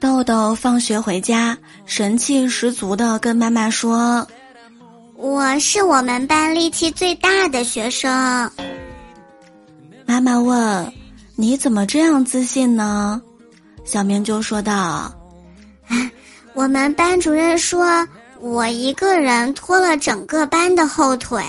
豆豆放学回家，神气十足的跟妈妈说：“我是我们班力气最大的学生。”妈妈问：“你怎么这样自信呢？”小明就说道：“我们班主任说，我一个人拖了整个班的后腿。”